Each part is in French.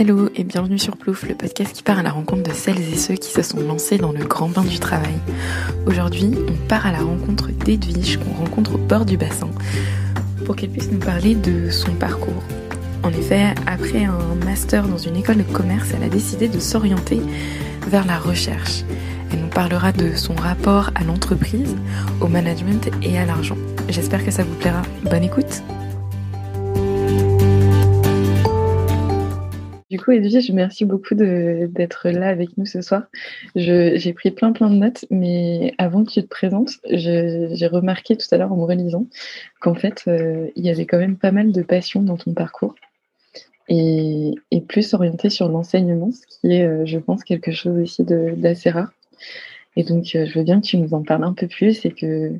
Hello et bienvenue sur Plouf, le podcast qui part à la rencontre de celles et ceux qui se sont lancés dans le grand bain du travail. Aujourd'hui, on part à la rencontre d'Edwige qu'on rencontre au bord du bassin pour qu'elle puisse nous parler de son parcours. En effet, après un master dans une école de commerce, elle a décidé de s'orienter vers la recherche. Elle nous parlera de son rapport à l'entreprise, au management et à l'argent. J'espère que ça vous plaira. Bonne écoute Du coup, Edwige, merci beaucoup d'être là avec nous ce soir. J'ai pris plein plein de notes, mais avant que tu te présentes, j'ai remarqué tout à l'heure en me relisant qu'en fait, euh, il y avait quand même pas mal de passion dans ton parcours et, plus orienté sur l'enseignement, ce qui est, euh, je pense, quelque chose aussi d'assez rare. Et donc, euh, je veux bien que tu nous en parles un peu plus et que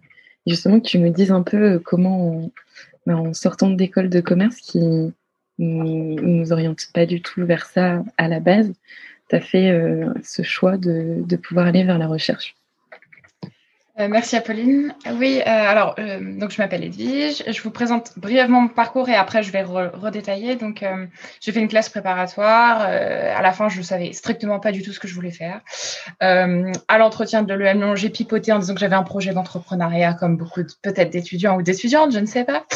justement que tu me dises un peu comment, en sortant d'école de commerce, qui ne nous oriente pas du tout vers ça à la base, tu as fait euh, ce choix de, de, pouvoir aller vers la recherche. Euh, merci Apolline. Oui, euh, alors donc je m'appelle Edwige. Je vous présente brièvement mon parcours et après je vais redétailler. Donc j'ai fait une classe préparatoire. à la fin, je ne savais strictement pas du tout ce que je voulais faire. à l'entretien de l'EM, j'ai pipoté en disant que j'avais un projet d'entrepreneuriat, comme beaucoup peut-être d'étudiants ou d'étudiantes, je ne sais pas.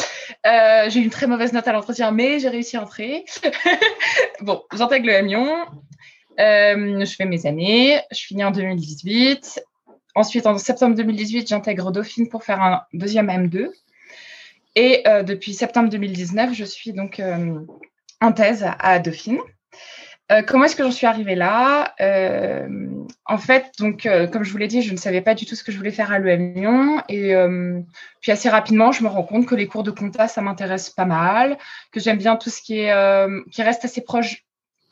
j'ai eu une très mauvaise note à l'entretien, mais j'ai réussi à entrer. bon, j'intègre le Lyon. je fais mes années. Je finis en 2018. Ensuite, en septembre 2018, j'intègre Dauphine pour faire un deuxième M2. Et euh, depuis septembre 2019, je suis donc euh, en thèse à Dauphine. Euh, comment est-ce que j'en suis arrivée là? En fait, donc, comme je vous l'ai dit, je ne savais pas du tout ce que je voulais faire à l'EM Lyon. Et puis assez rapidement, je me rends compte que les cours de compta, ça m'intéresse pas mal, que j'aime bien tout ce qui, est, qui reste assez proche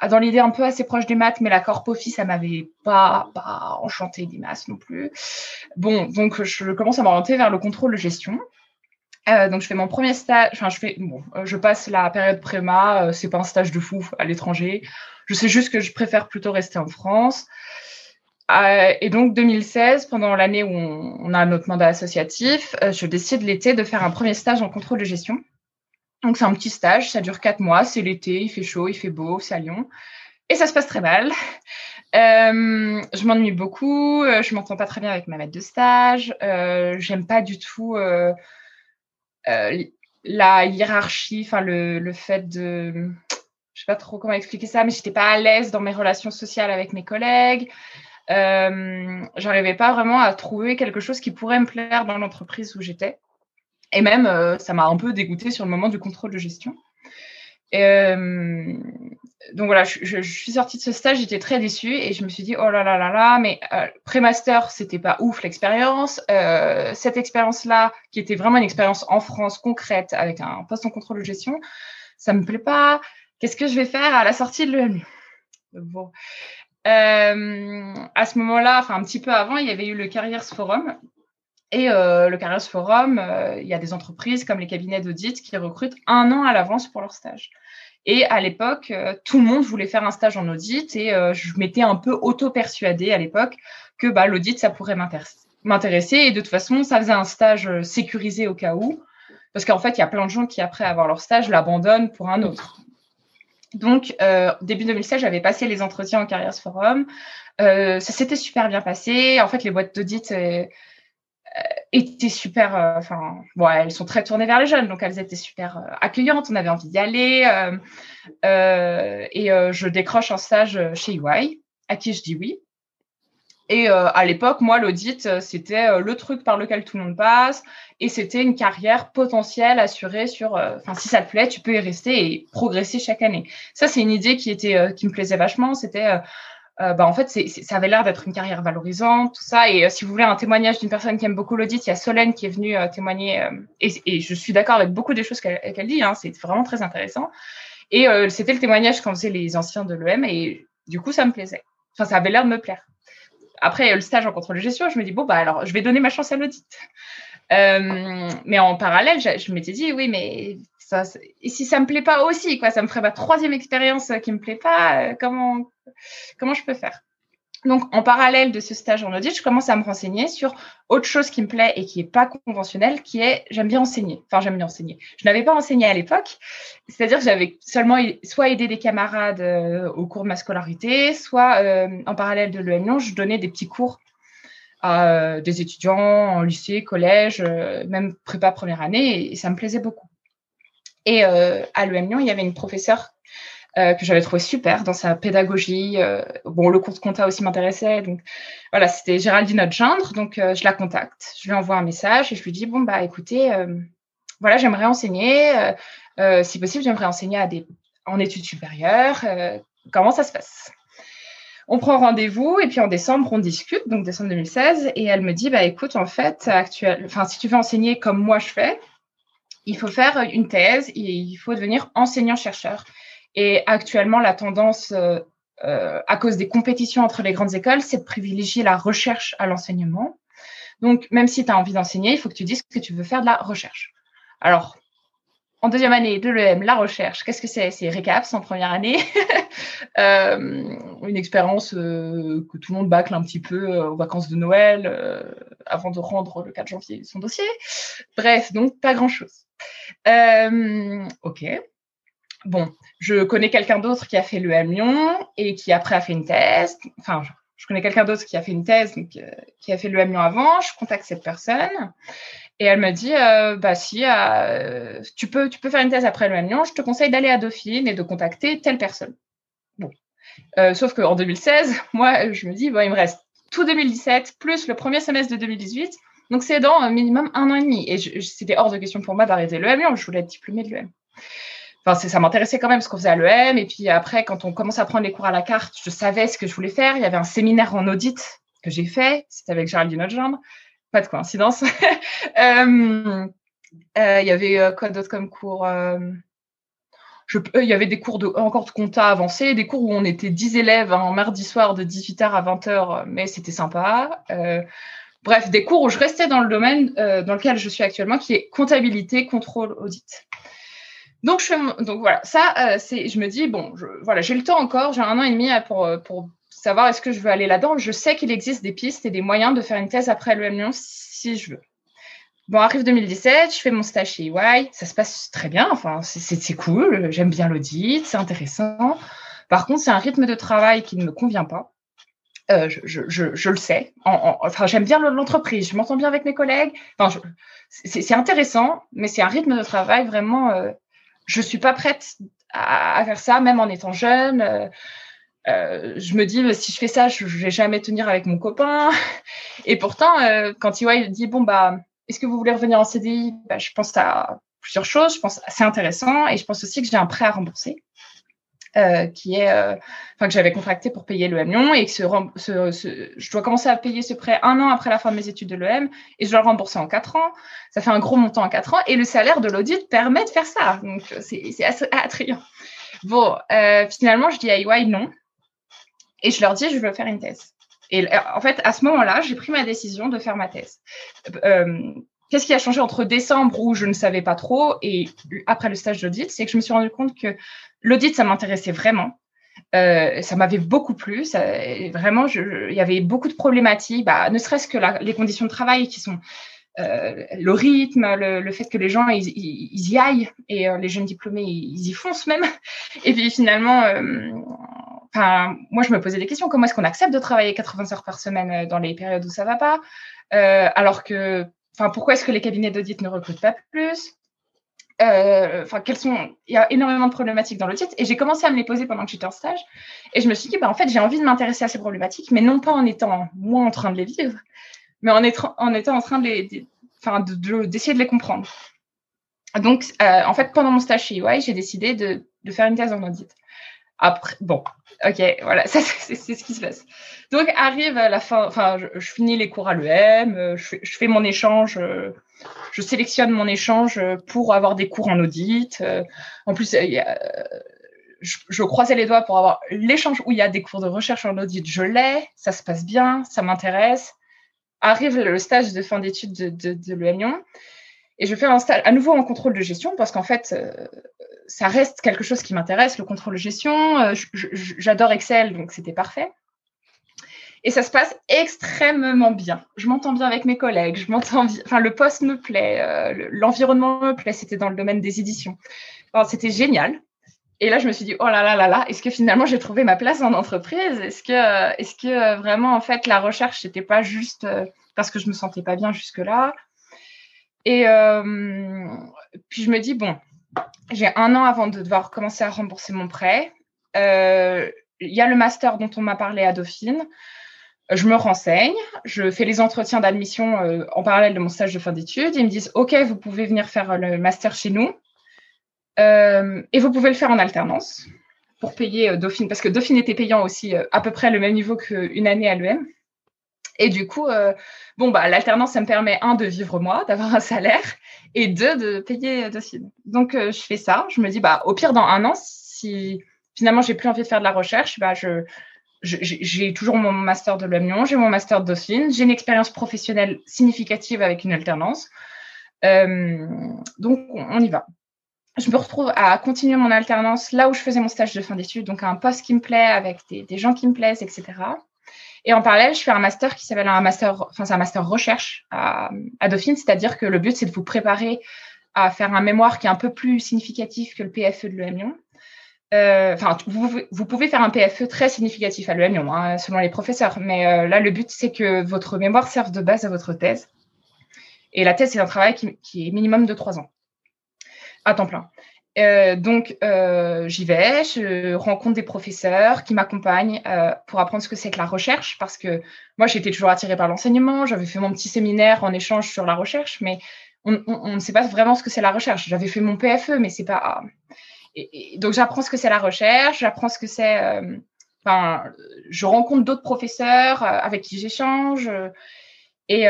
dans l'idée un peu assez proche des maths, mais la corpophie, ça m'avait pas, pas enchanté des masses non plus. Bon, donc je commence à m'orienter vers le contrôle de gestion. Euh, donc je fais mon premier stage, enfin je fais, bon, euh, je passe la période préma, euh, c'est pas un stage de fou à l'étranger. Je sais juste que je préfère plutôt rester en France. Euh, et donc 2016, pendant l'année où on, on, a notre mandat associatif, euh, je décide l'été de faire un premier stage en contrôle de gestion. Donc c'est un petit stage, ça dure quatre mois, c'est l'été, il fait chaud, il fait beau, c'est à Lyon. Et ça se passe très mal. Euh, je m'ennuie beaucoup, euh, je m'entends pas très bien avec ma maître de stage, euh, j'aime pas du tout la hiérarchie, enfin le, le, fait de, je sais pas trop comment expliquer ça, mais j'étais pas à l'aise dans mes relations sociales avec mes collègues. J'arrivais pas vraiment à trouver quelque chose qui pourrait me plaire dans l'entreprise où j'étais. Et même, euh, ça m'a un peu dégoûté sur le moment du contrôle de gestion. Euh, donc voilà, je, suis sortie de ce stage, j'étais très déçue et je me suis dit oh là là là là, mais euh, pré-master c'était pas ouf l'expérience. Euh, cette expérience-là, qui était vraiment une expérience en France concrète avec un poste en contrôle de gestion, ça me plaît pas. Qu'est-ce que je vais faire à la sortie de l'EMU Bon. Euh, à ce moment-là, enfin un petit peu avant, il y avait eu le Careers Forum et euh, le Careers Forum, euh, il y a des entreprises comme les cabinets d'audit qui recrutent un an à l'avance pour leur stage. Et à l'époque, euh, tout le monde voulait faire un stage en audit et je m'étais un peu auto-persuadée à l'époque que bah, l'audit, ça pourrait m'intéresser. Et de toute façon, ça faisait un stage sécurisé au cas où. Parce qu'en fait, il y a plein de gens qui, après avoir leur stage, l'abandonnent pour un autre. Donc, début 2016, j'avais passé les entretiens au Careers Forum. Ça s'était super bien passé. En fait, les boîtes d'audit étaient super, euh, enfin, bon, elles sont très tournées vers les jeunes, donc elles étaient super euh, accueillantes, on avait envie d'y aller. et je décroche un stage chez EY, à qui je dis oui. Et à l'époque, moi, l'audit, c'était le truc par lequel tout le monde passe, et c'était une carrière potentielle assurée sur, enfin, si ça te plaît, tu peux y rester et progresser chaque année. Ça, c'est une idée qui était, qui me plaisait vachement. C'était euh, bah, en fait, ça avait l'air d'être une carrière valorisante, tout ça. Et euh, si vous voulez un témoignage d'une personne qui aime beaucoup l'audit, il y a Solène qui est venue euh, témoigner. Et, et, je suis d'accord avec beaucoup des choses qu'elle, dit. Hein, c'est vraiment très intéressant. Et c'était le témoignage qu'en faisaient les anciens de l'EM. Et du coup, ça me plaisait. Enfin, ça avait l'air de me plaire. Après le stage en contrôle de gestion, je me dis bon bah alors je vais donner ma chance à l'audit. mais en parallèle, je, m'étais dit oui, mais si ça me plaît pas aussi, quoi, ça me ferait ma troisième expérience qui me plaît pas. comment comment je peux faire? Donc, en parallèle de ce stage en audit, je commence à me renseigner sur autre chose qui me plaît et qui n'est pas conventionnelle, qui est j'aime bien enseigner. Enfin, j'aime bien enseigner. Je n'avais pas enseigné à l'époque, c'est-à-dire que j'avais seulement soit aidé des camarades euh, au cours de ma scolarité, soit euh, en parallèle de l'EM Lyon, je donnais des petits cours à euh, des étudiants en lycée, collège, même prépa première année, et, ça me plaisait beaucoup. Et à l'EM Lyon, il y avait une professeure euh, que j'avais trouvé super dans sa pédagogie. Euh, bon, le cours de compta aussi m'intéressait. Donc voilà, c'était Géraldine notre gendre. Donc euh, je la contacte, je lui envoie un message et je lui dis bon bah écoutez, voilà, j'aimerais enseigner. si possible, j'aimerais enseigner à des en études supérieures. comment ça se passe? On prend rendez-vous et puis en décembre, on discute, donc décembre 2016, et elle me dit, bah écoute, en fait, actuel, si tu veux enseigner comme moi je fais, il faut faire une thèse et il faut devenir enseignant-chercheur. Et actuellement, la tendance, euh, euh, à cause des compétitions entre les grandes écoles, c'est de privilégier la recherche à l'enseignement. Donc, même si tu as envie d'enseigner, il faut que tu dises que tu veux faire de la recherche. Alors, en deuxième année de l'EM, la recherche, qu'est-ce que c'est? C'est RECAPS en première année, euh, une expérience euh, que tout le monde bâcle un petit peu euh, aux vacances de Noël euh, avant de rendre le 4 janvier son dossier. Bref, donc pas grand-chose. ok. Bon, je connais quelqu'un d'autre qui a fait le Lyon et qui après a fait une thèse. Enfin, je, connais quelqu'un d'autre qui a fait une thèse, donc, euh, qui a fait le Lyon avant. Je contacte cette personne et elle me dit, euh, bah si, euh, tu peux, tu peux faire une thèse après le Lyon. Je te conseille d'aller à Dauphine et de contacter telle personne. Bon, sauf qu'en 2016, moi, je me dis, bon, il me reste tout 2017 plus le premier semestre de 2018. Donc, c'est dans un minimum un an et demi. Et c'était hors de question pour moi d'arrêter le Lyon. Je voulais être diplômée de l'EM enfin, ça m'intéressait quand même ce qu'on faisait à l'EM. Et puis après, quand on commence à prendre les cours à la carte, je savais ce que je voulais faire. Il y avait un séminaire en audit que j'ai fait. C'était avec Géraldine Notgendre. Pas de coïncidence. euh, euh, il y avait euh, cours il y avait des cours de, encore de compta avancé, des cours où on était 10 élèves un mardi soir de 18h à 20h, mais c'était sympa. bref, des cours où je restais dans le domaine dans lequel je suis actuellement, qui est comptabilité, contrôle, audit. Donc, je fais, donc voilà, ça, euh, c'est, je me dis, bon, je, voilà, j'ai le temps encore, j'ai un an et demi pour, euh, pour savoir est-ce que je veux aller là-dedans. Je sais qu'il existe des pistes et des moyens de faire une thèse après l'EM Lyon si je veux. Bon, arrive 2017, je fais mon stage chez EY, ça se passe très bien, enfin, c'est cool, j'aime bien l'audit, c'est intéressant. Par contre, c'est un rythme de travail qui ne me convient pas. Euh, je, je, je, le sais. En, enfin, j'aime bien l'entreprise, je m'entends bien avec mes collègues. Enfin, c'est intéressant, mais c'est un rythme de travail vraiment euh, je suis pas prête à, faire ça, même en étant jeune. Euh, euh, je me dis, si je fais ça, je, vais jamais tenir avec mon copain. Et pourtant, euh, quand il dit, bon, bah, est-ce que vous voulez revenir en CDI bah, Je pense à plusieurs choses. Je pense c'est intéressant et je pense aussi que j'ai un prêt à rembourser. Euh, qui est, euh, enfin que j'avais contracté pour payer l'EM Lyon et que je dois commencer à payer ce prêt un an après la fin de mes études de l'EM et je dois le rembourser en quatre ans. Ça fait un gros montant en quatre ans et le salaire de l'audit permet de faire ça. Donc c'est assez attrayant. Bon, euh, finalement je dis à EY non et je leur dis je veux faire une thèse. Et en fait, à ce moment-là, j'ai pris ma décision de faire ma thèse. Euh, Qu'est-ce qui a changé entre décembre où je ne savais pas trop et après le stage d'audit C'est que je me suis rendu compte que l'audit, ça m'intéressait vraiment. Euh, ça m'avait beaucoup plu. Ça, vraiment, il y avait beaucoup de problématiques, bah, ne serait-ce que la, les conditions de travail qui sont euh, le rythme, le, le, fait que les gens ils, ils, y aillent et euh, les jeunes diplômés ils, y foncent même. Et puis finalement, euh, moi je me posais des questions. Comment est-ce qu'on accepte de travailler 80 heures par semaine euh, dans les périodes où ça va pas, alors que Enfin, pourquoi est-ce que les cabinets d'audit ne recrutent pas plus? Euh, Enfin, quels sont Il y a énormément de problématiques dans l'audit et j'ai commencé à me les poser pendant que j'étais en stage. Et je me suis dit, bah, en fait, j'ai envie de m'intéresser à ces problématiques, mais non pas en étant moi en train de les vivre, mais en, étant en, étant en train de les, enfin, d'essayer de, les comprendre. Donc, euh, en fait, pendant mon stage chez EY, j'ai décidé de, de faire une thèse en audit. Bon, ok, voilà, c'est ce qui se passe. Donc arrive la fin, enfin, je, finis les cours à l'EM, euh, je, je, fais mon échange, euh, je sélectionne mon échange pour avoir des cours en audit. Euh, en plus, je, je, croisais les doigts pour avoir l'échange où il y a des cours de recherche en audit. Je l'ai, ça se passe bien, ça m'intéresse. Arrive le stage de fin d'études de, de, de l'EM Lyon et je fais un stage à nouveau en contrôle de gestion parce qu'en fait, ça reste quelque chose qui m'intéresse, le contrôle de gestion. Euh, j'adore Excel, donc c'était parfait. Et ça se passe extrêmement bien. Je m'entends bien avec mes collègues, je m'entends Enfin, le poste me plaît, euh, l'environnement me plaît. C'était dans le domaine des éditions. c'était génial. Et là, je me suis dit, oh là là là là, est-ce que finalement j'ai trouvé ma place en entreprise? Est-ce que, est-ce que vraiment, en fait, la recherche, n'était pas juste euh, parce que je me sentais pas bien jusque-là? Et euh, puis, je me dis, bon, j'ai un an avant de devoir commencer à rembourser mon prêt. Il y a le master dont on m'a parlé à Dauphine je me renseigne, je fais les entretiens d'admission euh, en parallèle de mon stage de fin d'études. Ils me disent OK, vous pouvez venir faire le master chez nous euh, et vous pouvez le faire en alternance pour payer euh, Dauphine, parce que Dauphine était payant aussi à peu près le même niveau qu'une année à l'EM. Et du coup, bon, bah, l'alternance, ça me permet, un, de vivre moi, d'avoir un salaire, et deux, de payer Dauphine. Donc, je fais ça. Je me dis, bah, au pire, dans un an, si finalement, j'ai plus envie de faire de la recherche, bah, je, j'ai toujours mon master de l'Amiens, j'ai mon master de Dauphine, j'ai une expérience professionnelle significative avec une alternance. Euh, donc, on y va. Je me retrouve à continuer mon alternance là où je faisais mon stage de fin d'études, donc à un poste qui me plaît, avec des, gens qui me plaisent, etc. Et en parallèle, je fais un master qui s'appelle un master, enfin c'est un master recherche à, Dauphine, c'est-à-dire que le but c'est de vous préparer à faire un mémoire qui est un peu plus significatif que le PFE de l'EM euh, enfin, vous, pouvez faire un PFE très significatif à l'EM hein, selon les professeurs, mais euh, là, le but, c'est que votre mémoire serve de base à votre thèse. Et la thèse, c'est un travail qui, est minimum de trois ans, à temps plein. Euh, donc, j'y vais, je rencontre des professeurs qui m'accompagnent pour apprendre ce que c'est que la recherche, parce que moi, j'étais toujours attirée par l'enseignement, j'avais fait mon petit séminaire en échange sur la recherche, mais on, ne sait pas vraiment ce que c'est la recherche. J'avais fait mon PFE, mais c'est pas et, donc, j'apprends ce que c'est la recherche, j'apprends ce que c'est. Euh, enfin, je rencontre d'autres professeurs euh, avec qui j'échange. Euh, et,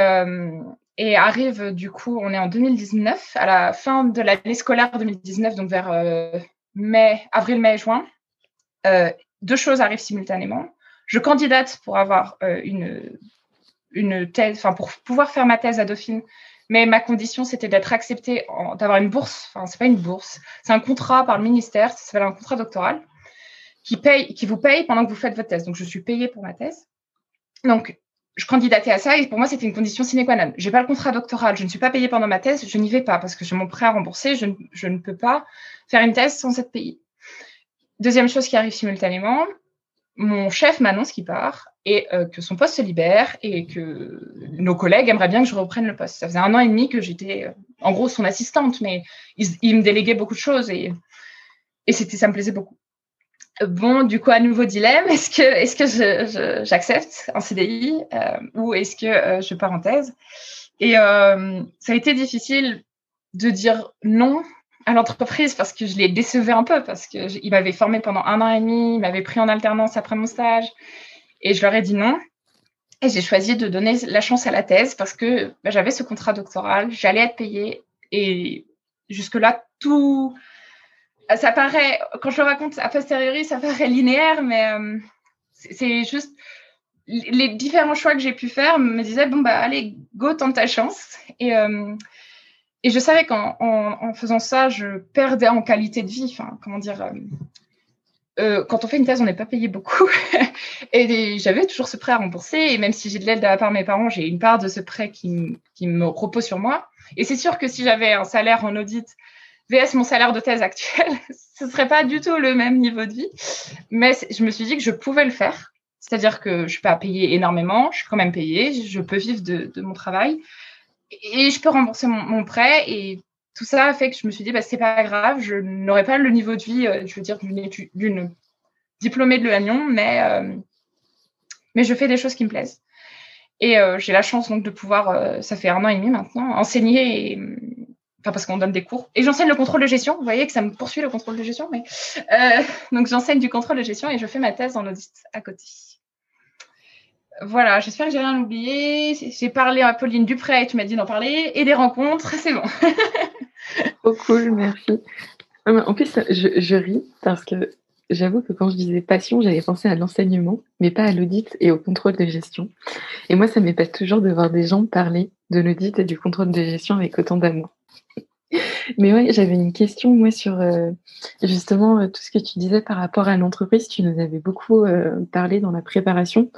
et arrive, du coup, on est en 2019, à la fin de l'année scolaire 2019, donc vers mai, avril, mai, juin. deux choses arrivent simultanément. Je candidate pour avoir une, une thèse, enfin, pour pouvoir faire ma thèse à Dauphine mais ma condition, c'était d'être acceptée, d'avoir une bourse. Enfin, c'est pas une bourse, c'est un contrat par le ministère, ça s'appelle un contrat doctoral, qui, paye, qui vous paye pendant que vous faites votre thèse. Donc, je suis payée pour ma thèse. Donc, je candidatais à ça et pour moi, c'était une condition sine qua non. J'ai pas le contrat doctoral, je ne suis pas payée pendant ma thèse, je n'y vais pas parce que j'ai mon prêt à rembourser, je, ne peux pas faire une thèse sans être payée. Deuxième chose qui arrive simultanément, mon chef m'annonce qu'il part et euh, que son poste se libère et que nos collègues aimeraient bien que je reprenne le poste. Ça faisait un an et demi que j'étais euh, en gros son assistante, mais il, me déléguait beaucoup de choses et, et c'était, ça me plaisait beaucoup. Bon, du coup, nouveau dilemme, est-ce que, est-ce que j'accepte un CDI euh, ou est-ce que je pars en thèse Et ça a été difficile de dire non à l'entreprise parce que je les décevais un peu, parce qu'il m'avait formé pendant un an et demi, il m'avait pris en alternance après mon stage, et je leur ai dit non. Et j'ai choisi de donner la chance à la thèse parce que bah, j'avais ce contrat doctoral, j'allais être payée, et jusque-là, tout. Ça paraît, quand je le raconte a posteriori, ça paraît linéaire, mais euh, c'est juste les différents choix que j'ai pu faire me disaient bon bah allez go tente ta chance et euh, et je savais qu'en en, faisant ça, je perdais en qualité de vie. Enfin, comment dire euh, euh, Quand on fait une thèse, on n'est pas payé beaucoup. et j'avais toujours ce prêt à rembourser. Et même si j'ai de l'aide de la part de mes parents, j'ai une part de ce prêt qui, qui me repose sur moi. Et c'est sûr que si j'avais un salaire en audit VS mon salaire de thèse actuel, ce serait pas du tout le même niveau de vie. Mais je me suis dit que je pouvais le faire. C'est-à-dire que je ne suis pas payée énormément, je suis quand même payée, je peux vivre de, mon travail et je peux rembourser mon, prêt. Et tout ça a fait que je me suis dit, bah, c'est pas grave, je n'aurai pas le niveau de vie, euh, je veux dire, d'une diplômée de l'Union, mais, euh, mais je fais des choses qui me plaisent. Et euh, j'ai la chance donc de pouvoir, ça fait un an et demi maintenant, enseigner, enfin parce qu'on donne des cours. Et j'enseigne le contrôle de gestion. Vous voyez que ça me poursuit le contrôle de gestion, mais donc j'enseigne du contrôle de gestion et je fais ma thèse en audit à côté. Voilà, j'espère que j'ai rien oublié. J'ai parlé à Pauline Dupré, tu m'as dit d'en parler, et des rencontres, c'est bon. Trop cool, merci. En plus, je, ris parce que j'avoue que quand je disais passion, j'avais pensé à l'enseignement, mais pas à l'audit et au contrôle de gestion. Et moi, ça m'épate toujours de voir des gens parler de l'audit et du contrôle de gestion avec autant d'amour. Mais oui, j'avais une question, moi, sur euh, justement euh, tout ce que tu disais par rapport à l'entreprise. Tu nous avais beaucoup euh, parlé dans la préparation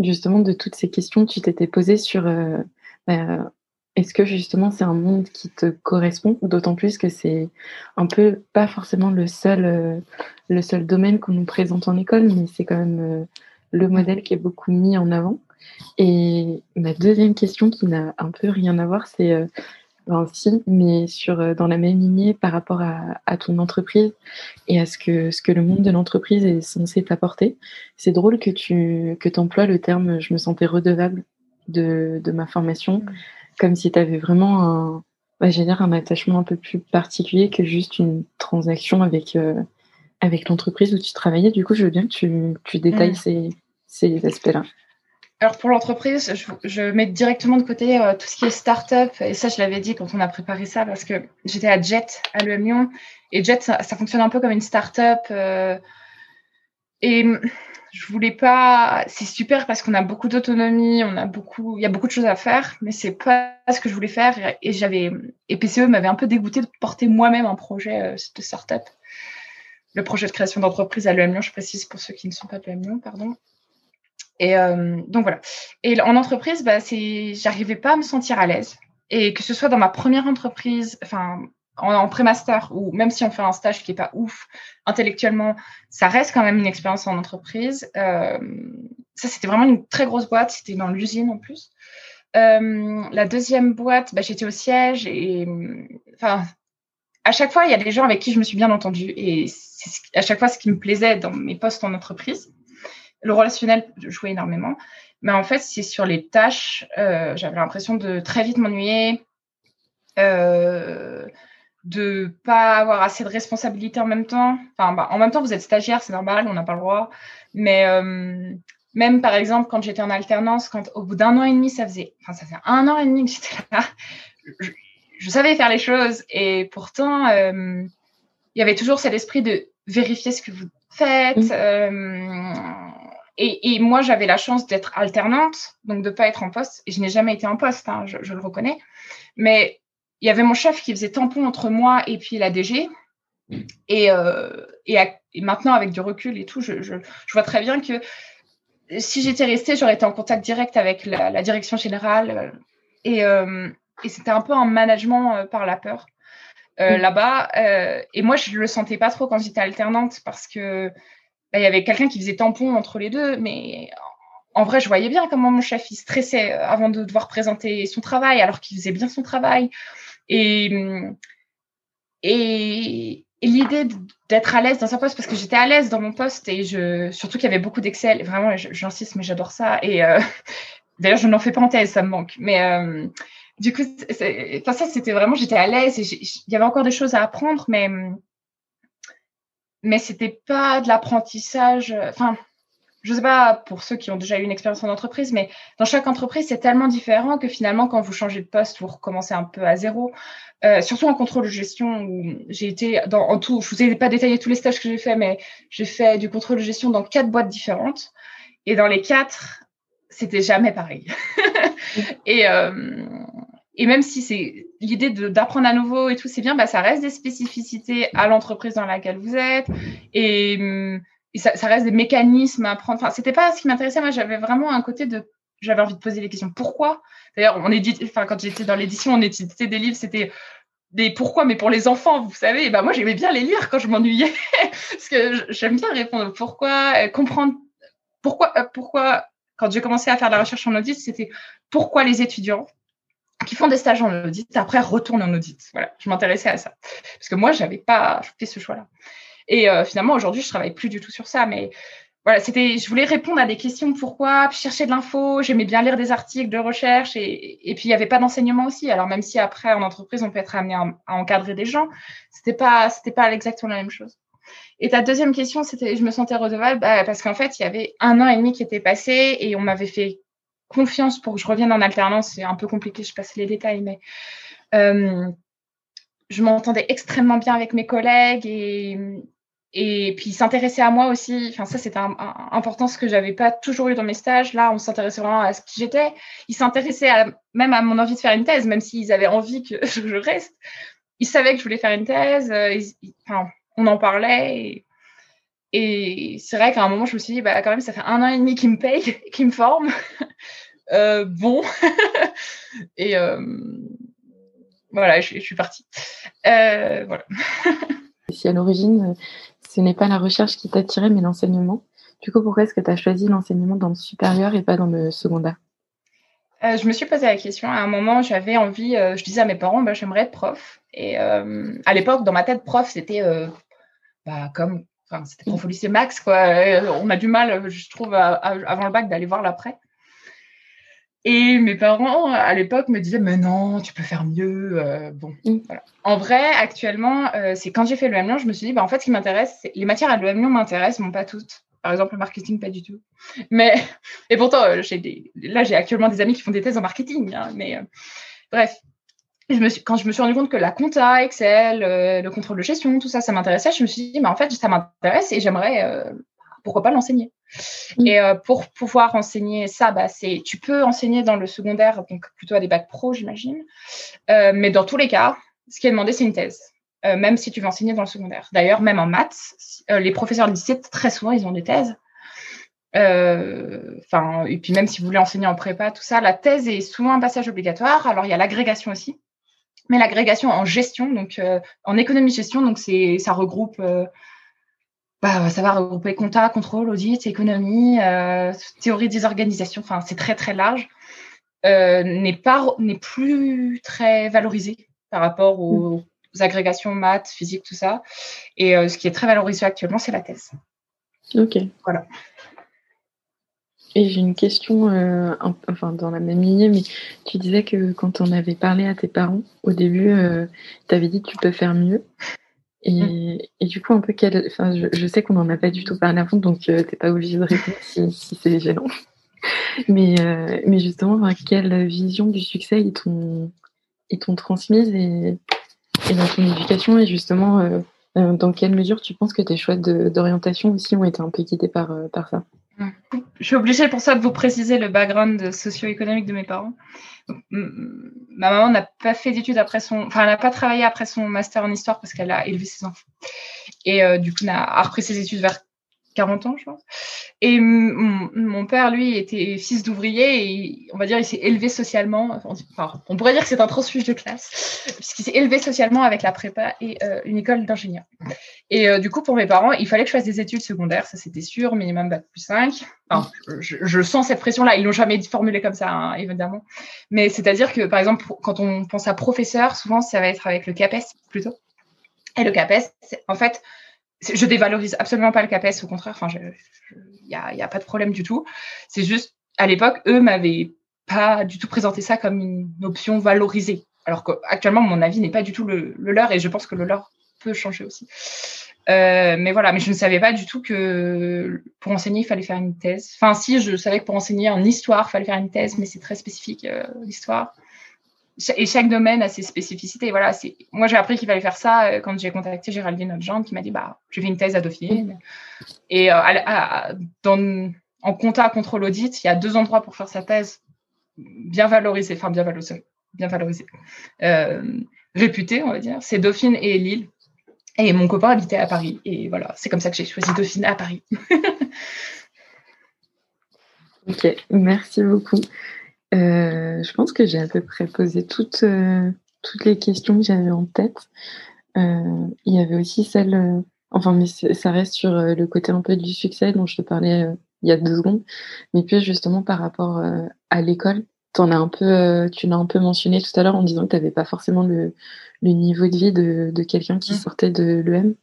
justement de toutes ces questions que tu t'étais posées sur bah, est-ce que justement c'est un monde qui te correspond, d'autant plus que c'est un peu pas forcément le seul, le seul domaine qu'on nous présente en école, mais c'est quand même le modèle qui est beaucoup mis en avant. Et ma deuxième question qui n'a un peu rien à voir, c'est ben, si, mais sur, euh, dans la même lignée par rapport à, ton entreprise et à ce que, ce que le monde de l'entreprise est censé t'apporter. C'est drôle que tu que emploies le terme je me sentais redevable de, de ma formation, mmh. comme si tu avais vraiment un, bah, un attachement un peu plus particulier que juste une transaction avec, euh, avec l'entreprise où tu travaillais. Du coup, je veux bien que tu, tu détailles mmh. ces, ces aspects-là. Alors pour l'entreprise, je, mets directement de côté euh, tout ce qui est start-up. Et ça, je l'avais dit quand on a préparé ça, parce que j'étais à Jet, à l'EM Lyon. Et Jet, ça, fonctionne un peu comme une start-up. Euh, et je voulais pas. C'est super parce qu'on a beaucoup d'autonomie, on a beaucoup, il y a beaucoup de choses à faire, mais c'est pas ce que je voulais faire. Et j'avais, et PCE m'avait un peu dégoûté de porter moi-même un projet euh, de start-up. Le projet de création d'entreprise à l'EM Lyon, je précise pour ceux qui ne sont pas de l'EM Lyon, pardon. Et euh, donc voilà. Et en entreprise, bah, c'est, j'arrivais pas à me sentir à l'aise. Et que ce soit dans ma première entreprise, enfin en, pré-master ou même si on fait un stage qui est pas ouf intellectuellement, ça reste quand même une expérience en entreprise. Euh, ça, c'était vraiment une très grosse boîte. C'était dans l'usine en plus. Euh, la deuxième boîte, bah, j'étais au siège et enfin à chaque fois, il y a des gens avec qui je me suis bien entendue et c'est à chaque fois ce qui me plaisait dans mes postes en entreprise le relationnel jouait énormément. Mais en fait, c'est sur les tâches, euh, j'avais l'impression de très vite m'ennuyer, euh, de pas avoir assez de responsabilités en même temps. Enfin, bah, en même temps, vous êtes stagiaire, c'est normal, on n'a pas le droit. Mais euh, même par exemple, quand j'étais en alternance, quand au bout d'un an et demi, ça faisait, enfin, ça fait un an et demi que j'étais là, je, je, savais faire les choses et pourtant, euh, il y avait toujours cet esprit de vérifier ce que vous faites. Euh, et, moi, j'avais la chance d'être alternante, donc de ne pas être en poste. Et je n'ai jamais été en poste, hein, je, le reconnais. Mais il y avait mon chef qui faisait tampon entre moi et puis la DG. Et, euh, et, maintenant, avec du recul et tout, je, vois très bien que si j'étais restée, j'aurais été en contact direct avec la, direction générale. Et, euh, et c'était un peu un management euh, par la peur là-bas. et moi, je ne le sentais pas trop quand j'étais alternante parce que il y avait quelqu'un qui faisait tampon entre les deux, mais en vrai, je voyais bien comment mon chef il stressait euh, avant de devoir présenter son travail, alors qu'il faisait bien son travail. Et, et, l'idée d'être à l'aise dans un poste, parce que j'étais à l'aise dans mon poste, et je, surtout qu'il y avait beaucoup d'Excel, vraiment, j'insiste, mais j'adore ça. Et euh, d'ailleurs, je n'en fais pas en thèse, ça me manque. Mais euh, du coup, ça, c'était vraiment, j'étais à l'aise, et il y avait encore des choses à apprendre, mais mais c'était pas de l'apprentissage. Euh, enfin, je sais pas pour ceux qui ont déjà eu une expérience en entreprise, mais dans chaque entreprise, c'est tellement différent que finalement, quand vous changez de poste, vous recommencez un peu à zéro. Euh, surtout en contrôle de gestion, où j'ai été dans, en tout, je vous ai pas détaillé tous les stages que j'ai fait, mais j'ai fait du contrôle de gestion dans quatre boîtes différentes. Et dans les quatre, c'était jamais pareil. et, euh, et même si c'est l'idée d'apprendre à nouveau et tout, c'est bien, bah, ça reste des spécificités à l'entreprise dans laquelle vous êtes. Et, hum, ça, reste des mécanismes à apprendre. Enfin, c'était pas ce qui m'intéressait. Moi, j'avais vraiment un côté de. J'avais envie de poser les questions. Pourquoi? D'ailleurs, on édite, enfin, quand j'étais dans l'édition, on éditait des livres, c'était des pourquoi, mais pour les enfants, vous savez. bah, moi, j'aimais bien les lire quand je m'ennuyais. Parce que j'aime bien répondre pourquoi, euh, comprendre pourquoi, euh, pourquoi, quand j'ai commencé à faire de la recherche en audit, c'était pourquoi les étudiants? Qui font des stages en audit, après retournent en audit. Voilà, je m'intéressais à ça. Parce que moi, je n'avais pas fait ce choix-là. Et euh, finalement, aujourd'hui, je travaille plus du tout sur ça. Mais voilà, c'était, je voulais répondre à des questions pourquoi, chercher de l'info, j'aimais bien lire des articles de recherche. Et, et puis, il n'y avait pas d'enseignement aussi. Alors, même si après, en entreprise, on peut être amené à, encadrer des gens, c'était pas, c'était pas exactement la même chose. Et ta deuxième question, c'était, je me sentais redevable bah, parce qu'en fait, il y avait un an et demi qui était passé et on m'avait fait confiance pour que je revienne en alternance. C'est un peu compliqué, je passe les détails, mais euh, je m'entendais extrêmement bien avec mes collègues et, et puis s'intéresser à moi aussi. Enfin, ça, c'était important, ce que j'avais pas toujours eu dans mes stages. Là, on s'intéressait vraiment à ce qui j'étais. Ils s'intéressaient même à mon envie de faire une thèse, même s'ils avaient envie que je reste. Ils savaient que je voulais faire une thèse. Euh, enfin, on en parlait. Et c'est vrai qu'à un moment, je me suis dit, bah, quand même, ça fait un an et demi qu'il me paye, qu'il me forme. Euh, bon. et euh, voilà, je, suis partie. Euh, voilà. si à l'origine, ce n'est pas la recherche qui t'attirait, mais l'enseignement, du coup, pourquoi est-ce que tu as choisi l'enseignement dans le supérieur et pas dans le secondaire? Je me suis posé la question. À un moment, j'avais envie, je disais à mes parents, bah, j'aimerais être prof. Et à l'époque, dans ma tête, prof, c'était bah, comme c'était prof au lycée Max, quoi. on a du mal, je trouve, avant le bac, d'aller voir l'après. Et mes parents, à l'époque, me disaient, mais non, tu peux faire mieux. Euh, bon, mm. voilà. En vrai, actuellement, euh, c'est quand j'ai fait le Lyon, je me suis dit, bah, en fait, ce qui m'intéresse, les matières à l'EM Lyon m'intéressent, mais pas toutes. Par exemple, le marketing, pas du tout. Mais, et pourtant, euh, des, là, j'ai actuellement des amis qui font des thèses en marketing. Hein, mais bref, je me suis, quand je me suis rendu compte que la compta, Excel, le contrôle de gestion, tout ça, ça m'intéressait, je me suis dit, mais en fait, ça m'intéresse et j'aimerais, pourquoi pas l'enseigner. Mm. Et euh, pour pouvoir enseigner ça, bah, c'est, tu peux enseigner dans le secondaire, donc plutôt à des bacs pro, j'imagine. Euh, mais dans tous les cas, ce qui est demandé, c'est une thèse, euh, même si tu veux enseigner dans le secondaire. D'ailleurs, même en maths, les professeurs de lycée, très souvent, ils ont des thèses. Enfin, et puis même si vous voulez enseigner en prépa, tout ça, la thèse est souvent un passage obligatoire. Alors, il y a l'agrégation aussi. Mais l'agrégation en gestion, donc en économie-gestion, donc c'est ça regroupe bah, ça va regrouper compta, contrôle, audit, économie, euh, théorie des organisations. Enfin, c'est très très large. Euh, n'est pas n'est plus très valorisé par rapport aux, mm. agrégations maths, physique, tout ça. Et euh, ce qui est très valorisé actuellement, c'est la thèse. Ok. Voilà. Et j'ai une question, enfin dans la même lignée, mais tu disais que quand on avait parlé à tes parents au début, tu avais dit que tu peux faire mieux. Mmh. Et, du coup, un peu quel. Enfin, je, sais qu'on n'en a pas du tout parlé avant, donc euh, tu n'es pas obligé de répondre si, c'est gênant. Mais, euh, mais justement, quelle vision du succès ils t'ont, ils transmise et, dans ton éducation et justement, euh, dans quelle mesure tu penses que tes choix d'orientation aussi ont été un peu guidés par, par ça? Je suis obligée pour ça de vous préciser le background socio-économique de mes parents ma maman n'a pas fait d'études après son, enfin, elle n'a pas travaillé après son master en histoire parce qu'elle a élevé ses enfants. Et euh, du coup, elle a repris ses études vers 40 ans, je pense. Et mon père, lui, était fils d'ouvrier et on va dire, il s'est élevé socialement. Enfin, on pourrait dire que c'est un transfuge de classe, puisqu'il s'est élevé socialement avec la prépa et euh, une école d'ingénieur. Et euh, du coup, pour mes parents, il fallait que je fasse des études secondaires, ça c'était sûr, minimum bac plus 5. Enfin, je, sens cette pression-là, ils l'ont jamais formulé comme ça, hein, évidemment. Mais c'est-à-dire que, par exemple, quand on pense à professeur, souvent, ça va être avec le CAPES plutôt. Et le CAPES, en fait, je dévalorise absolument pas le CAPES, au contraire, enfin, il n'y a, y a, pas de problème du tout. C'est juste, à l'époque, eux m'avaient pas du tout présenté ça comme une option valorisée. Alors qu'actuellement, mon avis n'est pas du tout le, leur et je pense que le leur peut changer aussi. Euh, mais voilà, mais je ne savais pas du tout que pour enseigner, il fallait faire une thèse. Enfin, si, je savais que pour enseigner en histoire, il fallait faire une thèse, mais c'est très spécifique, euh, l'histoire et chaque domaine a ses spécificités. Voilà, c'est moi j'ai appris qu'il fallait faire ça euh, quand j'ai contacté Géraldine Notjean qui m'a dit bah j'ai fait une thèse à Dauphine et euh, dans, en compta contre l'audit, il y a deux endroits pour faire sa thèse bien valorisés, enfin bien valorisés, bien euh, réputés on va dire, c'est Dauphine et Lille. Et mon copain habitait à Paris et voilà, c'est comme ça que j'ai choisi Dauphine à Paris. ok, merci beaucoup. Euh, je pense que j'ai à peu près posé toutes, euh, toutes les questions que j'avais en tête. Euh, il y avait aussi celle, enfin, mais ça reste sur le côté un peu du succès dont je te parlais il y a deux secondes, mais puis justement par rapport à l'école. En as un peu, tu l'as un peu mentionné tout à l'heure en disant que tu n'avais pas forcément le, le, niveau de vie de, de quelqu'un qui mmh. sortait de l'EM.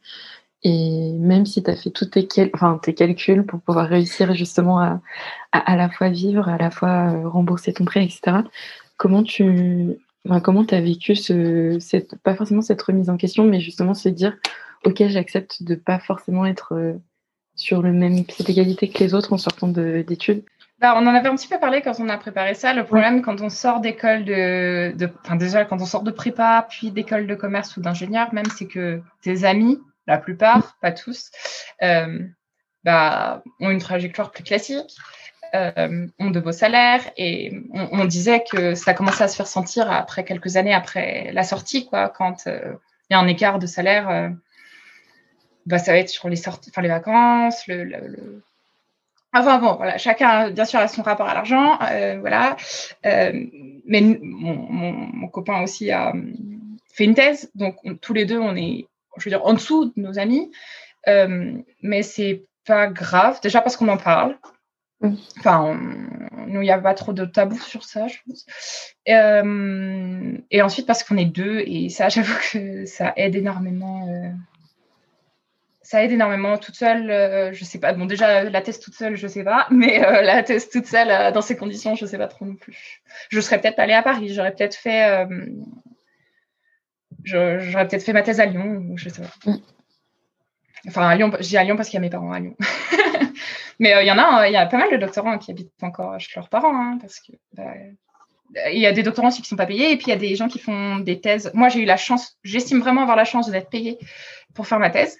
Et même si tu as fait tous tes, enfin, tes calculs pour pouvoir réussir justement à, à, la fois vivre, à la fois euh, rembourser ton prêt, etc., comment tu comment as vécu ce, cette, pas forcément cette remise en question, mais justement se dire, OK, j'accepte de pas forcément être euh, sur le même pied d'égalité que les autres en sortant d'études? Bah, on en avait un petit peu parlé quand on a préparé ça. Le problème, quand on sort d'école de, de, enfin déjà quand on sort de prépa, puis d'école de commerce ou d'ingénieur, même, c'est que tes amis la plupart, pas tous, euh, bah, ont une trajectoire plus classique, euh, ont de beaux salaires et on, disait que ça commençait à se faire sentir après quelques années après la sortie, quoi, quand euh, il y a un écart de salaire bah, ça va être sur les sorties, enfin les vacances, le, le, bon, voilà, chacun, bien sûr, a son rapport à l'argent, voilà. Mais mon, mon, copain aussi a fait une thèse, donc tous les deux, on est, je veux dire, en dessous de nos amis. Euh, mais c'est pas grave, déjà parce qu'on en parle. Mm. Enfin, nous, il n'y a pas trop de tabou sur ça, je pense. Euh, et ensuite, parce qu'on est deux, et ça, j'avoue que ça aide énormément. Euh, ça aide énormément toute seule. Euh, je sais pas. Bon, déjà, la thèse toute seule, je sais pas. Mais la thèse toute seule, dans ces conditions, je sais pas trop non plus. Je serais peut-être allée à Paris. J'aurais peut-être fait. J'aurais peut-être fait ma thèse à Lyon, ou je sais pas. Mm. Enfin, à Lyon, je dis à Lyon parce qu'il y a mes parents à Lyon. Mais il y en a, il y a pas mal de doctorants qui habitent encore chez leurs parents, hein, parce que bah, il y a des doctorants aussi qui sont pas payés, et puis il y a des gens qui font des thèses. Moi, j'ai eu la chance, j'estime vraiment avoir la chance d'être payée pour faire ma thèse,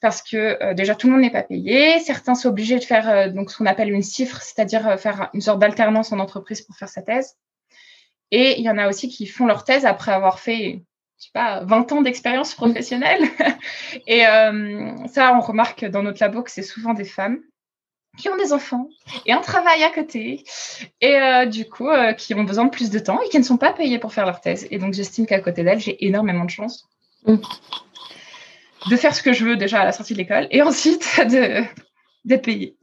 parce que euh, déjà tout le monde n'est pas payé. Certains sont obligés de faire euh, donc ce qu'on appelle une cifre, c'est-à-dire euh, faire une sorte d'alternance en entreprise pour faire sa thèse. Et il y en a aussi qui font leur thèse après avoir fait je sais pas, 20 ans d'expérience professionnelle. et ça, on remarque dans notre labo que c'est souvent des femmes qui ont des enfants et un travail à côté et euh, du coup euh, qui ont besoin de plus de temps et qui ne sont pas payés pour faire leur thèse. Et donc j'estime qu'à côté d'elles, j'ai énormément de chance de faire ce que je veux déjà à la sortie de l'école et ensuite d'être payée.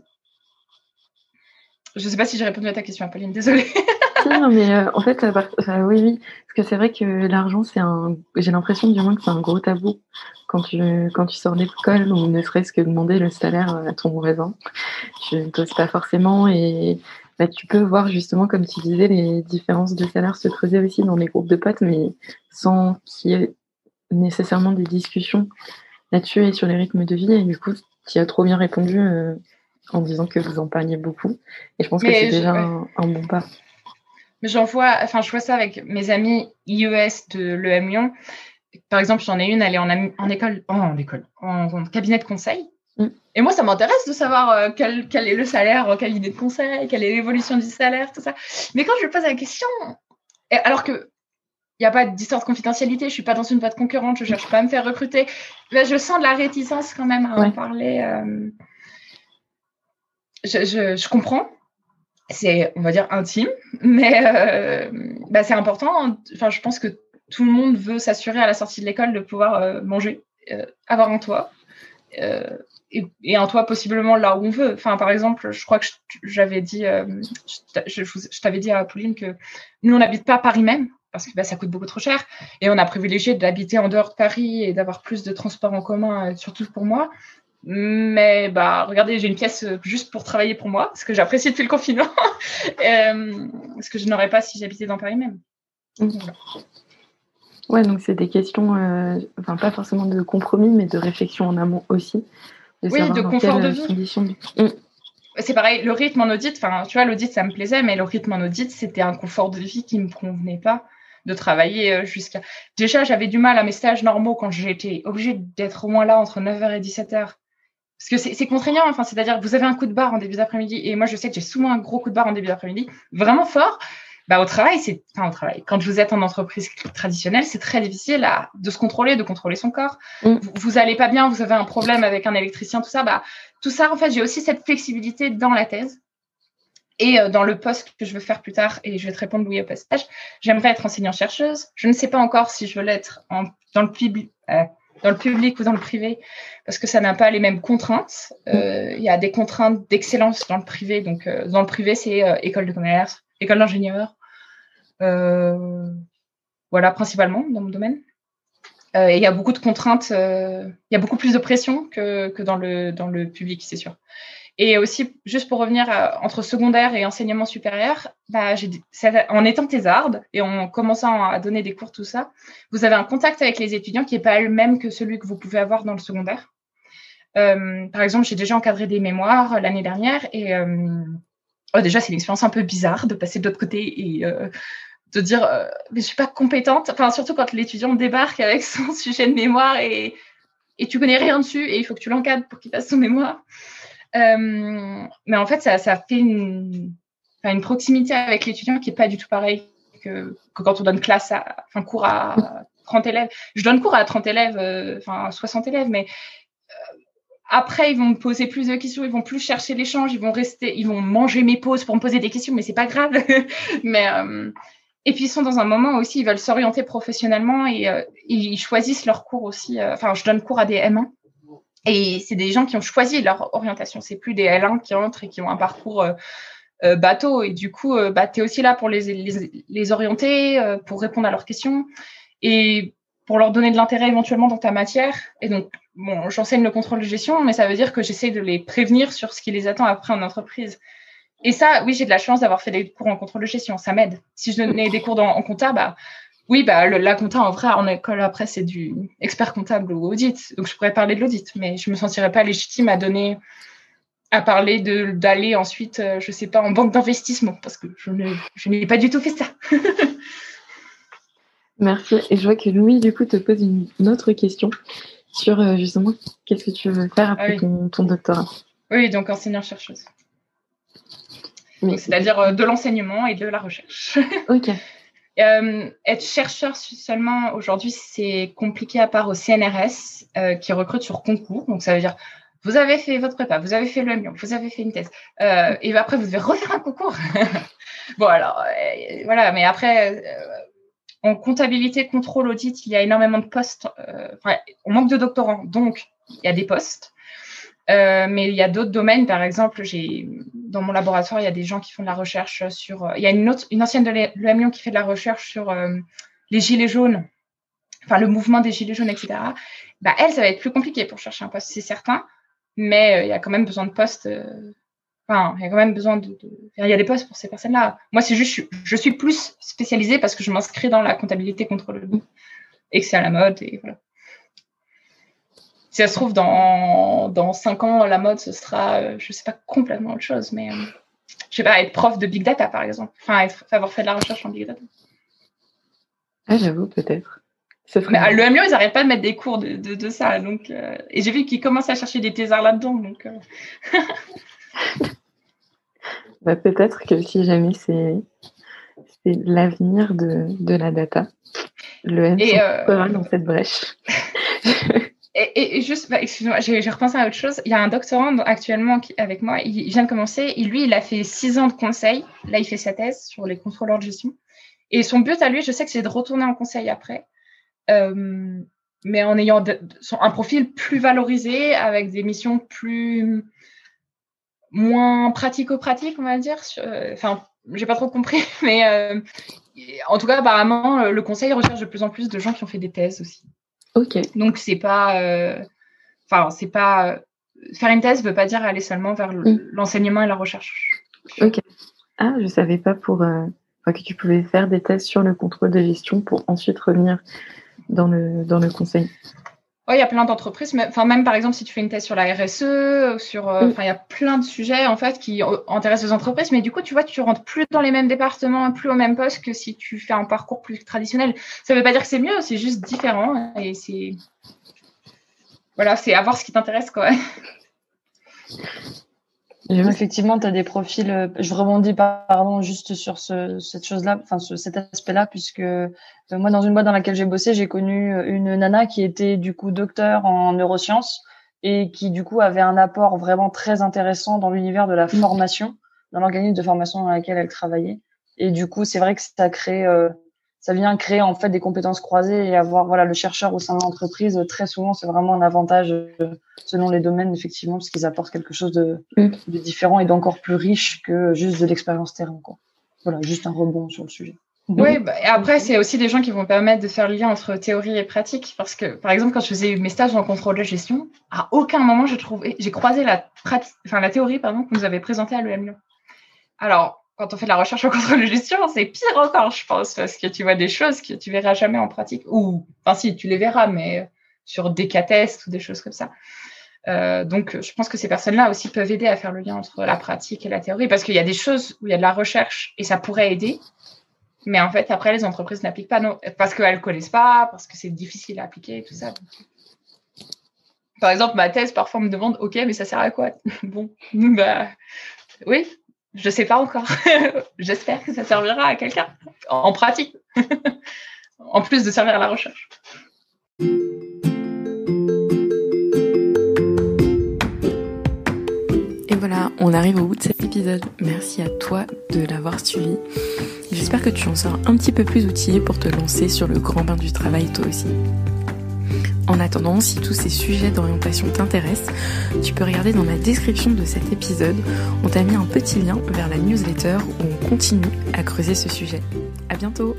Je ne sais pas si j'ai répondu à ta question, Apolline, désolée. non, mais euh, en fait, oui, oui, parce que c'est vrai que l'argent, c'est un. J'ai l'impression du moins que c'est un gros tabou quand tu quand tu sors d'école ou ne serait-ce que demander le salaire à ton voisin. Tu ne poses pas forcément et bah, tu peux voir justement, comme tu disais, les différences de salaire se creuser aussi dans les groupes de potes, mais sans qu'il y ait nécessairement des discussions là-dessus et sur les rythmes de vie. Et du coup, tu as trop bien répondu euh, en disant que vous en parliez beaucoup. Et je pense que c'est déjà un bon pas. Mais j'en vois, enfin, je vois ça avec mes amis IES de l'EM Lyon. Par exemple, j'en ai une, elle est en, en école, en, école, en, cabinet de conseil. Mm. Et moi, ça m'intéresse de savoir euh, quel, quel, est le salaire en cabinet de conseil, quelle est l'évolution du salaire, tout ça. Mais quand je lui pose la question, alors que il n'y a pas d'histoire de confidentialité, je suis pas dans une boîte concurrente, je cherche pas à me faire recruter. Là, je sens de la réticence quand même à en parler. Euh, je, je, je, comprends, c'est, on va dire, intime, mais euh, bah, c'est important. Enfin, je pense que tout le monde veut s'assurer à la sortie de l'école de pouvoir euh, manger, euh, avoir un toit, et, un toit possiblement là où on veut. Enfin, par exemple, je crois que j'avais dit, je, t'avais dit à Pauline que nous, on n'habite pas à Paris même, parce que bah, ça coûte beaucoup trop cher, et on a privilégié d'habiter en dehors de Paris et d'avoir plus de transports en commun, surtout pour moi. Mais bah, regardez, j'ai une pièce euh, juste pour travailler pour moi, ce que j'apprécie depuis le confinement, euh, ce que je n'aurais pas si j'habitais dans Paris même. Ouais, donc c'est des questions, euh, enfin pas forcément de compromis, mais de réflexion en amont aussi. oui, de confort de vie. Mm. C'est pareil, le rythme en audit, enfin tu vois, l'audit ça me plaisait, mais le rythme en audit c'était un confort de vie qui me convenait pas de travailler jusqu'à. Déjà, j'avais du mal à mes stages normaux quand j'étais obligée d'être au moins là entre 9h et 17h parce que c'est contraignant, enfin, c'est-à-dire que vous avez un coup de barre en début d'après-midi, et moi je sais que j'ai souvent un gros coup de barre en début d'après-midi, vraiment fort. Bah, au travail, c'est enfin au travail. Quand vous êtes en entreprise traditionnelle, c'est très difficile à, de se contrôler, de contrôler son corps. Mm. Vous, vous allez pas bien, vous avez un problème avec un électricien, tout ça. Bah, tout ça, en fait, j'ai aussi cette flexibilité dans la thèse et euh, dans le poste que je veux faire plus tard. Et je vais te répondre oui au passage. J'aimerais être enseignant chercheuse. Je ne sais pas encore si je veux l'être dans le public. Euh, dans le public ou dans le privé, parce que ça n'a pas les mêmes contraintes. Euh, il y a des contraintes d'excellence dans le privé. Donc, euh, dans le privé, c'est euh, école de commerce, école d'ingénieur. voilà, principalement dans mon domaine. il y a beaucoup de contraintes, il y a beaucoup plus de pression que, que dans, le, dans le public, c'est sûr. Et aussi, juste pour revenir entre secondaire et enseignement supérieur, bah, en étant thésarde et en commençant à donner des cours, tout ça, vous avez un contact avec les étudiants qui n'est pas le même que celui que vous pouvez avoir dans le secondaire. Euh, par exemple, j'ai déjà encadré des mémoires l'année dernière et euh, oh, déjà, c'est une expérience un peu bizarre de passer de l'autre côté et euh, de dire mais je suis pas compétente. Enfin, surtout quand l'étudiant débarque avec son sujet de mémoire et, et tu connais rien dessus et il faut que tu l'encadres pour qu'il fasse son mémoire. Euh, mais en fait, ça, ça fait une, une proximité avec l'étudiant qui est pas du tout pareil que, quand on donne classe à, enfin, cours à 30 élèves. Je donne cours à 30 élèves, euh, enfin, 60 élèves, mais après, ils vont me poser plus de questions, ils vont plus chercher l'échange, ils vont rester, ils vont manger mes pauses pour me poser des questions, mais c'est pas grave. mais euh, et puis ils sont dans un moment aussi, ils veulent s'orienter professionnellement et euh, ils choisissent leur cours aussi. Euh, enfin, je donne cours à des M1 et c'est des gens qui ont choisi leur orientation. C'est plus des L1 qui entrent et qui ont un parcours bateau. Et du coup, bah, tu es aussi là pour les, les, les orienter, pour répondre à leurs questions. Et pour leur donner de l'intérêt éventuellement dans ta matière. Et donc, bon, j'enseigne le contrôle de gestion, mais ça veut dire que j'essaie de les prévenir sur ce qui les attend après en entreprise. Et ça, oui, j'ai de la chance d'avoir fait des cours en contrôle de gestion, ça m'aide. Si je donnais des cours en compta, bah, oui, bah, la compta, en vrai, en école, après, c'est du expert comptable ou audit. Donc, je pourrais parler de l'audit, mais je me sentirais pas légitime à donner, à parler de, d'aller ensuite, euh, je sais pas, en banque d'investissement, parce que je, ne, je n'ai pas du tout fait ça. Merci. Et je vois que Louis, du coup, te pose une, autre question sur euh, justement qu'est-ce que tu veux faire après ah ton, doctorat? Oui, donc enseignant-chercheuse. C'est-à-dire euh, de l'enseignement et de la recherche. ok. Euh, être chercheur seulement aujourd'hui, c'est compliqué à part au CNRS qui recrute sur concours. Donc ça veut dire vous avez fait votre prépa, vous avez fait le MION, vous avez fait une thèse, et après vous devez refaire un concours. bon alors voilà, mais après en comptabilité, contrôle, audit, il y a énormément de postes. Euh, on manque de doctorants, donc il y a des postes. Euh, mais il y a d'autres domaines, par exemple, j'ai dans mon laboratoire, il y a des gens qui font de la recherche sur. Euh, il y a une, autre, une ancienne de l'EM qui fait de la recherche sur les gilets jaunes, enfin le mouvement des gilets jaunes, etc. Bah, elle, ça va être plus compliqué pour chercher un poste, c'est certain, mais il y a quand même besoin de postes Enfin, il y a quand même besoin de, Il y a des postes pour ces personnes-là. Moi, c'est juste, je, suis plus spécialisée parce que je m'inscris dans la comptabilité contrôle et que c'est à la mode et voilà. Si ça se trouve, dans, dans 5 ans, la mode, ce sera, euh, je ne sais pas, complètement autre chose, mais je euh, je sais pas, être prof de big data, par exemple. Enfin, avoir fait de la recherche en big data. Ah, j'avoue, peut-être. Mais à ils n'arrêtent pas de mettre des cours de, de, ça. Donc, euh, et j'ai vu qu'ils commencent à chercher des thésards là-dedans. Donc, Bah, peut-être que si jamais c'est l'avenir de, de, la data, le M euh... dans cette brèche. et, juste, bah, excuse-moi, j'ai repensé à autre chose. Il y a un doctorant actuellement avec moi, il, vient de commencer. Lui, il a fait six ans de conseil. Là, il fait sa thèse sur les contrôleurs de gestion. Et son but à lui, je sais que c'est de retourner en conseil après. Euh, mais en ayant un profil plus valorisé, avec des missions plus moins pratico-pratique, on va dire. Euh, enfin, j'ai pas trop compris, mais euh, en tout cas, apparemment, le conseil recherche de plus en plus de gens qui ont fait des thèses aussi. Ok. Donc, c'est pas. Enfin, c'est pas. Faire une thèse ne veut pas dire aller seulement vers mm. l'enseignement et la recherche. Ok. Ah, je savais pas pour. que tu pouvais faire des thèses sur le contrôle de gestion pour ensuite revenir dans le, dans le conseil il y a plein d'entreprises, enfin même par exemple si tu fais une thèse sur la RSE, sur, euh, enfin il y a plein de sujets en fait qui intéressent les entreprises, mais du coup tu vois tu rentres plus dans les mêmes départements, plus au même poste que si tu fais un parcours plus traditionnel. Ça ne veut pas dire que c'est mieux, c'est juste différent et c'est voilà, c'est à voir ce qui t'intéresse quoi. Effectivement, tu as des profils. Euh, je rebondis pardon juste sur ce, cette chose-là, enfin cet aspect-là, puisque euh, moi, dans une boîte dans laquelle j'ai bossé, j'ai connu euh, une nana qui était du coup docteur en neurosciences et qui du coup avait un apport vraiment très intéressant dans l'univers de la formation, dans l'organisme de formation dans lequel elle travaillait. Et du coup, c'est vrai que ça crée ça vient créer en fait des compétences croisées et avoir voilà le chercheur au sein de l'entreprise très souvent c'est vraiment un avantage euh, selon les domaines effectivement parce qu'ils apportent quelque chose de, mm. de différent et d'encore plus riche que juste de l'expérience terrain quoi. Voilà, juste un rebond sur le sujet. Oui, bah, et après, c'est aussi des gens qui vont permettre de faire le lien entre théorie et pratique. Parce que, par exemple, quand je faisais mes stages en contrôle de gestion, à aucun moment j'ai trouvé, j'ai croisé la, enfin, la théorie pardon, que nous avait présentée à l'EM Alors, quand on fait de la recherche en contrôle de gestion, c'est pire encore, je pense, parce que tu vois des choses que tu verras jamais en pratique. Ou, enfin, si, tu les verras, mais sur des cas ou des choses comme ça. Euh, donc, je pense que ces personnes-là aussi peuvent aider à faire le lien entre la pratique et la théorie, parce qu'il y a des choses où il y a de la recherche et ça pourrait aider, mais en fait, après, les entreprises n'appliquent pas, non, parce qu'elles ne connaissent pas, parce que c'est difficile à appliquer et tout ça. Par exemple, ma thèse, parfois, me demande, OK, mais ça sert à quoi? Bon, bah, oui, je ne sais pas encore. J'espère que ça servira à quelqu'un en pratique, en plus de servir à la recherche. Et voilà, on arrive au bout de cet épisode. Merci à toi de l'avoir suivi. J'espère que tu en sors un petit peu plus outillé pour te lancer sur le grand bain du travail toi aussi. En attendant, si tous ces sujets d'orientation t'intéressent, tu peux regarder dans la description de cet épisode. On t'a mis un petit lien vers la newsletter où on continue à creuser ce sujet. À bientôt!